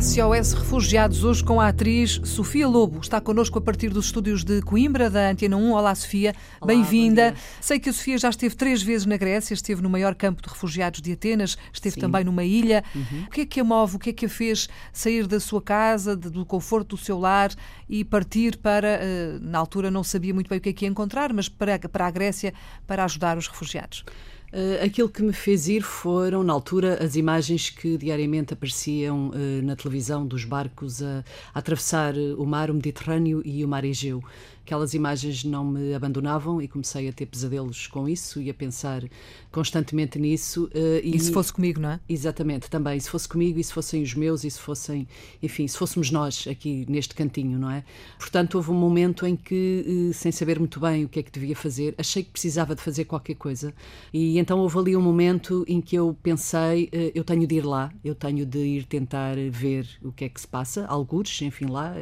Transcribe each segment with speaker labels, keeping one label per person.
Speaker 1: SOS Refugiados, hoje com a atriz Sofia Lobo. Está connosco a partir dos estúdios de Coimbra, da Antena 1. Olá, Sofia. Bem-vinda. Sei que a Sofia já esteve três vezes na Grécia, esteve no maior campo de refugiados de Atenas, esteve Sim. também numa ilha. Uhum. O que é que a move, o que é que a fez sair da sua casa, do conforto do seu lar e partir para, eh, na altura não sabia muito bem o que é que ia encontrar, mas para, para a Grécia para ajudar os refugiados?
Speaker 2: Uh, aquilo que me fez ir foram, na altura, as imagens que diariamente apareciam uh, na televisão dos barcos a, a atravessar o mar o Mediterrâneo e o mar Egeu aquelas imagens não me abandonavam e comecei a ter pesadelos com isso e a pensar constantemente nisso.
Speaker 1: Uh, e, e, se fosse comigo, não é?
Speaker 2: Exatamente, também. Se fosse comigo e se fossem os meus e se fossem, enfim, se fôssemos nós aqui neste cantinho, não é? Portanto, houve um momento em que, uh, sem saber muito bem o que é que devia fazer, achei que precisava de fazer qualquer coisa e então houve ali um momento em que eu pensei, uh, eu tenho de ir lá, eu tenho de ir tentar ver o que é que se passa, algures, enfim, lá.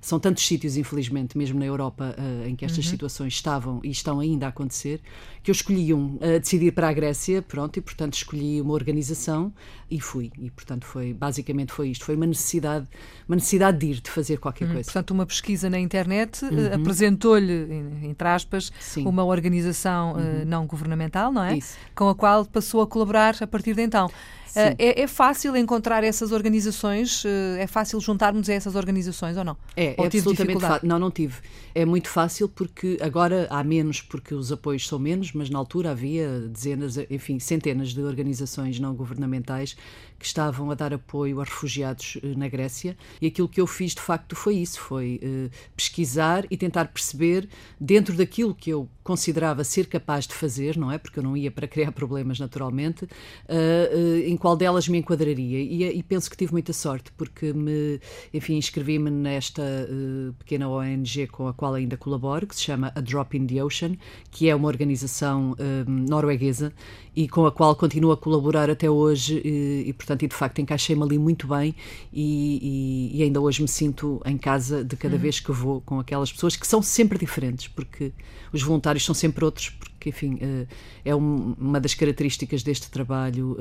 Speaker 2: são tantos sítios, infelizmente, mesmo na Europa, uh, em que estas uhum. situações estavam e estão ainda a acontecer, que eu escolhi um, uh, decidir para a Grécia, pronto, e portanto escolhi uma organização e fui. E portanto foi, basicamente foi isto, foi uma necessidade, uma necessidade de ir, de fazer qualquer uhum. coisa.
Speaker 1: Portanto, uma pesquisa na internet uh, uhum. apresentou-lhe, entre aspas, Sim. uma organização uhum. não governamental, não é? Isso. Com a qual passou a colaborar a partir de então. Uh, é, é, fácil encontrar essas organizações? Uh, é fácil juntarmos a essas organizações ou não?
Speaker 2: É,
Speaker 1: ou
Speaker 2: é absolutamente fácil. Não, não tive. É muito fácil porque agora há menos porque os apoios são menos, mas na altura havia dezenas, enfim, centenas de organizações não governamentais que estavam a dar apoio a refugiados uh, na Grécia e aquilo que eu fiz de facto foi isso, foi pesquisar e tentar perceber dentro daquilo que eu considerava ser capaz de fazer, não é? Porque eu não ia para criar problemas naturalmente, em qual delas me enquadraria. E, e, penso que tive muita sorte, porque me, enfim, inscrevi-me nesta pequena ONG com a qual ainda colaboro, que se chama A Drop in the Ocean, que é uma organização norueguesa e com a qual continuo a colaborar até hoje e, e portanto, e de facto encaixei-me ali muito bem e, e, ainda hoje me sinto em casa de cada uhum. vez que vou com aquelas pessoas que são sempre diferentes, porque os voluntários são sempre outros, porque, enfim, uh, é um, uma das características deste trabalho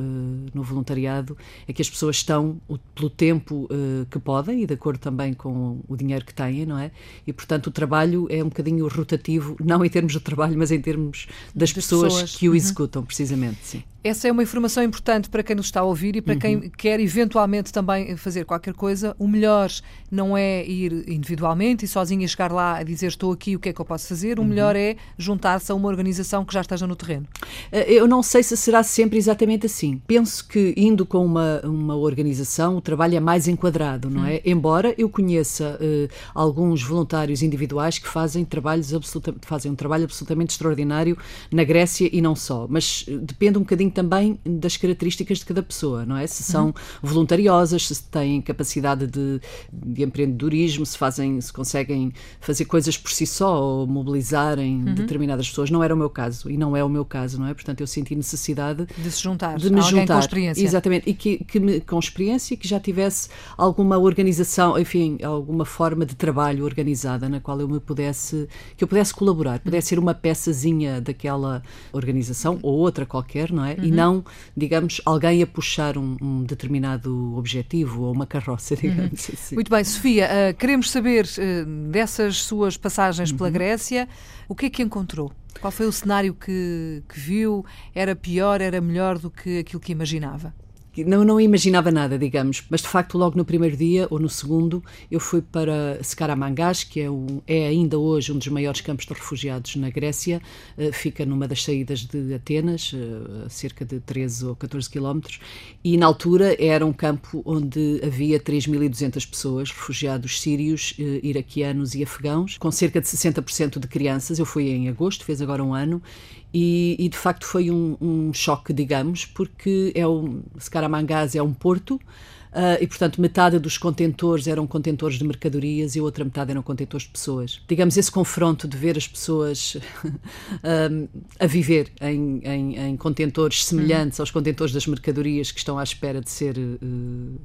Speaker 2: no voluntariado é que as pessoas estão pelo tempo uh, que podem e de acordo também com o dinheiro que têm, não é? E portanto o trabalho é um bocadinho rotativo, não em termos de trabalho, mas em termos das, das pessoas, pessoas, que o uhum. executam, precisamente, sim.
Speaker 1: Essa é uma informação importante para quem nos está a ouvir e para uhum. quem quer eventualmente também fazer qualquer coisa. O melhor não é ir individualmente e sozinho e chegar lá a dizer estou aqui, o que é que eu posso fazer. O uhum. melhor é juntar-se a uma organização que já esteja no terreno.
Speaker 2: Eh, eu não sei se será sempre exatamente assim. Penso que indo com uma, uma organização o trabalho é mais enquadrado, não é? Uhum. Embora eu conheça uh, alguns voluntários individuais que fazem, trabalhos absoluta, fazem um trabalho absolutamente extraordinário na Grécia e não só. Mas uh, depende um bocadinho também das características de cada pessoa, não é? Se são uhum. voluntariosas, se têm capacidade de, de, empreendedorismo, se fazem, se conseguem fazer coisas por si só ou mobilizarem uhum. determinadas pessoas. Não era o meu caso e não é o meu caso, não é? Portanto, eu senti necessidade
Speaker 1: de se juntar,
Speaker 2: de me juntar,
Speaker 1: com experiência.
Speaker 2: exatamente, e que, que me, com experiência que já tivesse alguma organização, enfim, alguma forma de trabalho organizada na qual eu me pudesse, que eu pudesse colaborar, pudesse ser uma peçazinha daquela organização ou outra qualquer, não é? Uhum. E não, digamos, alguém a puxar um, um, determinado objetivo ou uma carroça, uhum. digamos uhum. assim.
Speaker 1: Muito bem, Sofia, uh, queremos saber uh, dessas suas passagens uhum. pela Grécia, o que é que encontrou? Qual foi o cenário que, que viu? Era pior, era melhor do que aquilo que imaginava?
Speaker 2: Não, não imaginava nada, digamos, mas de facto logo no primeiro dia ou no segundo eu fui para Scaramangás, que é, um, é ainda hoje um dos maiores campos de refugiados na Grécia, uh, fica numa das saídas de Atenas, uh, cerca de 13 ou 14 quilómetros, e na altura era um campo onde havia 3.200 pessoas, refugiados sírios, uh, iraquianos e afegãos, com cerca de 60% de crianças. Eu fui em agosto, fez agora um ano, e, e de facto foi um, um, choque, digamos, porque é um, Scaramangás é um porto, Uh, e, portanto, metade dos contentores eram contentores de mercadorias e a outra metade eram contentores de pessoas. Digamos, esse confronto de ver as pessoas uh, a viver em, em, em contentores semelhantes aos contentores das mercadorias que estão à espera de ser uh,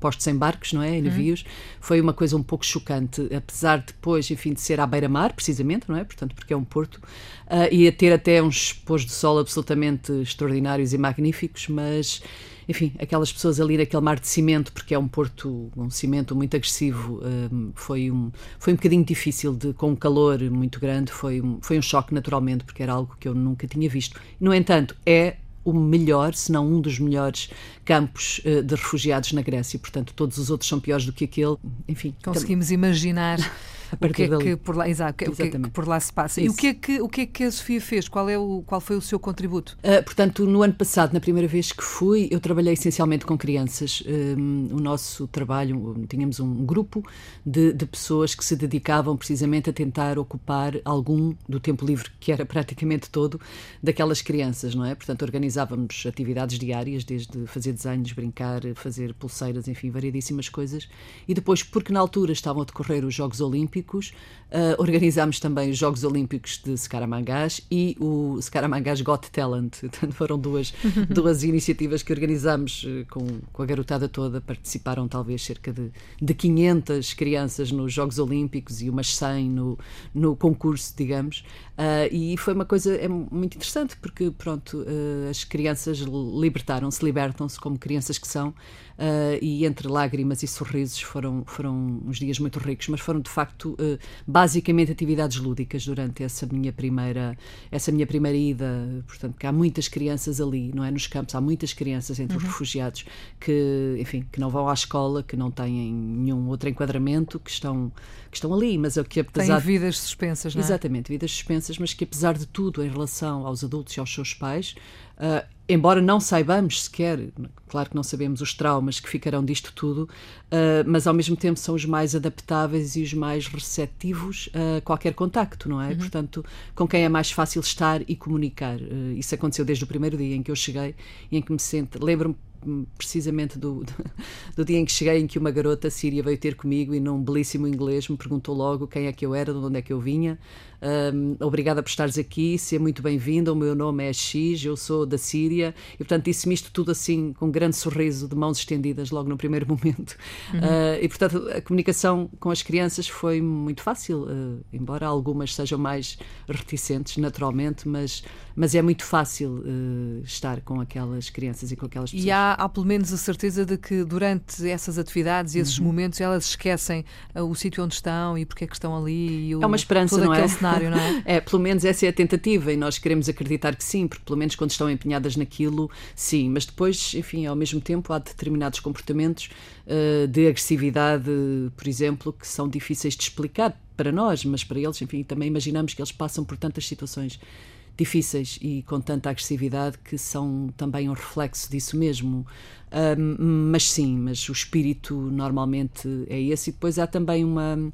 Speaker 2: postos em barcos, não é? Em navios. Uhum. Foi uma coisa um pouco chocante, apesar de depois, enfim, de ser à beira-mar, precisamente, não é? Portanto, porque é um porto, uh, e a ter até uns pôs de sol absolutamente extraordinários e magníficos, mas enfim, aquelas pessoas ali naquele mar de cimento, porque é um porto, um cimento muito agressivo, um, foi, um, foi um bocadinho difícil, de, com um calor muito grande, foi um, foi um choque naturalmente, porque era algo que eu nunca tinha visto. No entanto, é o melhor, se não um dos melhores campos uh, de refugiados na Grécia. Portanto, todos os outros são piores do que aquele. Enfim,
Speaker 1: conseguimos imaginar o que é que por lá, exato, o que, é que por lá se passa. Isso. E o que é que o que é que a Sofia fez? Qual é o qual foi o seu contributo?
Speaker 2: Uh, portanto, no ano passado, na primeira vez que fui, eu trabalhei essencialmente com crianças. Um, o nosso trabalho, tínhamos um grupo de, de pessoas que se dedicavam precisamente a tentar ocupar algum do tempo livre, que era praticamente todo, daquelas crianças, não é? Portanto, organizávamos atividades diárias, desde fazer desenhos, brincar, fazer pulseiras, enfim, variedíssimas coisas. E depois, porque na altura estavam a decorrer os Jogos Olímpicos, Olímpicos. Uh, organizámos também os Jogos Olímpicos de Scaramangás e o Scaramangás Got Talent. Portanto, foram duas, duas iniciativas que organizámos uh, com, com a garotada toda. Participaram talvez cerca de, de 500 crianças nos Jogos Olímpicos e umas 100 no, no concurso, digamos. Uh, e foi uma coisa é muito interessante porque, pronto, as crianças libertaram-se, libertam-se como crianças que são. E entre lágrimas e sorrisos foram, foram uns dias muito ricos, mas foram de facto uh, basicamente atividades lúdicas durante essa minha primeira essa minha primeira ida, portanto, que há muitas crianças ali, não é nos campos, há muitas crianças entre uhum. os refugiados que, enfim, que não vão à escola, que não têm nenhum outro enquadramento, que estão que estão ali, mas é o que
Speaker 1: apesar têm vidas suspensas, não
Speaker 2: é? Exatamente, vidas suspensas, mas que apesar de tudo em relação aos adultos e aos seus pais, uh, embora não saibamos sequer, claro que não sabemos os traumas que ficarão disto tudo, uh, mas ao mesmo tempo são os mais adaptáveis e os mais receptivos a qualquer contacto, não é? Uhum. Portanto, com quem é mais fácil estar e comunicar. Uh, isso aconteceu desde o primeiro dia em que eu cheguei e em que me sento. Lembro-me precisamente do, do, do, dia em que cheguei, em que uma garota síria veio ter comigo e num belíssimo inglês me perguntou logo quem é que eu era, de onde é que eu vinha. Um, obrigada por estares aqui, seja muito bem-vinda. O meu nome é X, eu sou da Síria. E, portanto, disse-me isto tudo assim, com um grande sorriso, de mãos estendidas, logo no primeiro momento. Uhum. Uh, e, portanto, a comunicação com as crianças foi muito fácil, uh, embora algumas sejam mais reticentes, naturalmente, mas, mas é muito fácil uh, estar com aquelas crianças e com aquelas pessoas.
Speaker 1: E há, há pelo menos a certeza de que durante essas atividades e esses uhum. momentos elas esquecem o sítio onde estão e porque é que estão ali. O,
Speaker 2: é uma esperança, não é? cenário, não é? é, pelo menos essa é a tentativa e nós queremos acreditar que sim, porque pelo menos quando estão empenhadas naquilo, sim. Mas depois, enfim, ao mesmo tempo há determinados comportamentos uh, de agressividade, por exemplo, que são difíceis de explicar para nós, mas para eles, enfim, também imaginamos que eles passam por tantas situações difíceis e com tanta agressividade que são também um reflexo disso mesmo. Mas sim, mas o espírito normalmente é esse. E depois há também uma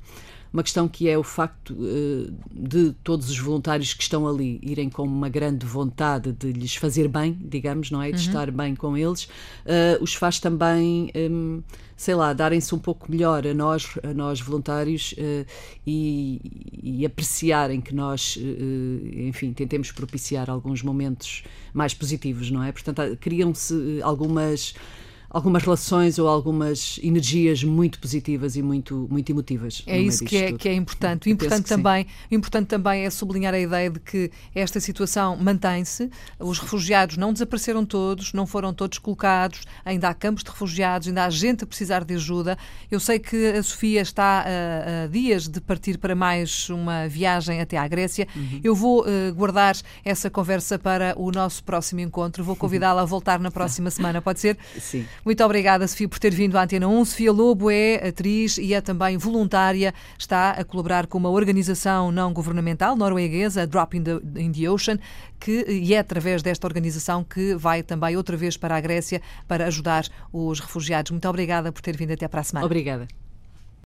Speaker 2: uma questão que é o facto uh, de todos os voluntários que estão ali irem com uma grande vontade de lhes fazer bem, digamos, não é? De uhum. estar bem com eles, uh, os faz também, um, sei lá, darem-se um pouco melhor a nós, a nós voluntários uh, e, e, apreciarem que nós, enfim, tentemos propiciar alguns momentos mais positivos, não é? Portanto, criam-se algumas algumas relações ou algumas energias muito positivas e muito, muito emotivas.
Speaker 1: É isso que é, que é importante. O importante também, importante também é sublinhar a ideia de que esta situação mantém-se, os refugiados não desapareceram todos, não foram todos colocados, ainda há campos de refugiados, ainda há gente a precisar de ajuda. Eu sei que a Sofia está a, a dias de partir para mais uma viagem até à Grécia. Uhum. Eu vou uh, guardar essa conversa para o nosso próximo encontro. Vou convidá-la a voltar na próxima semana, pode ser?
Speaker 2: Sim.
Speaker 1: Muito obrigada, Sofia, por ter vindo à Antena 1. Sofia Lobo é atriz e é também voluntária. Está a colaborar com uma organização não governamental norueguesa, Drop in the, in the Ocean, que, e é através desta organização que vai também outra vez para a Grécia para ajudar os refugiados. Muito obrigada por ter vindo até para a semana.
Speaker 2: Obrigada.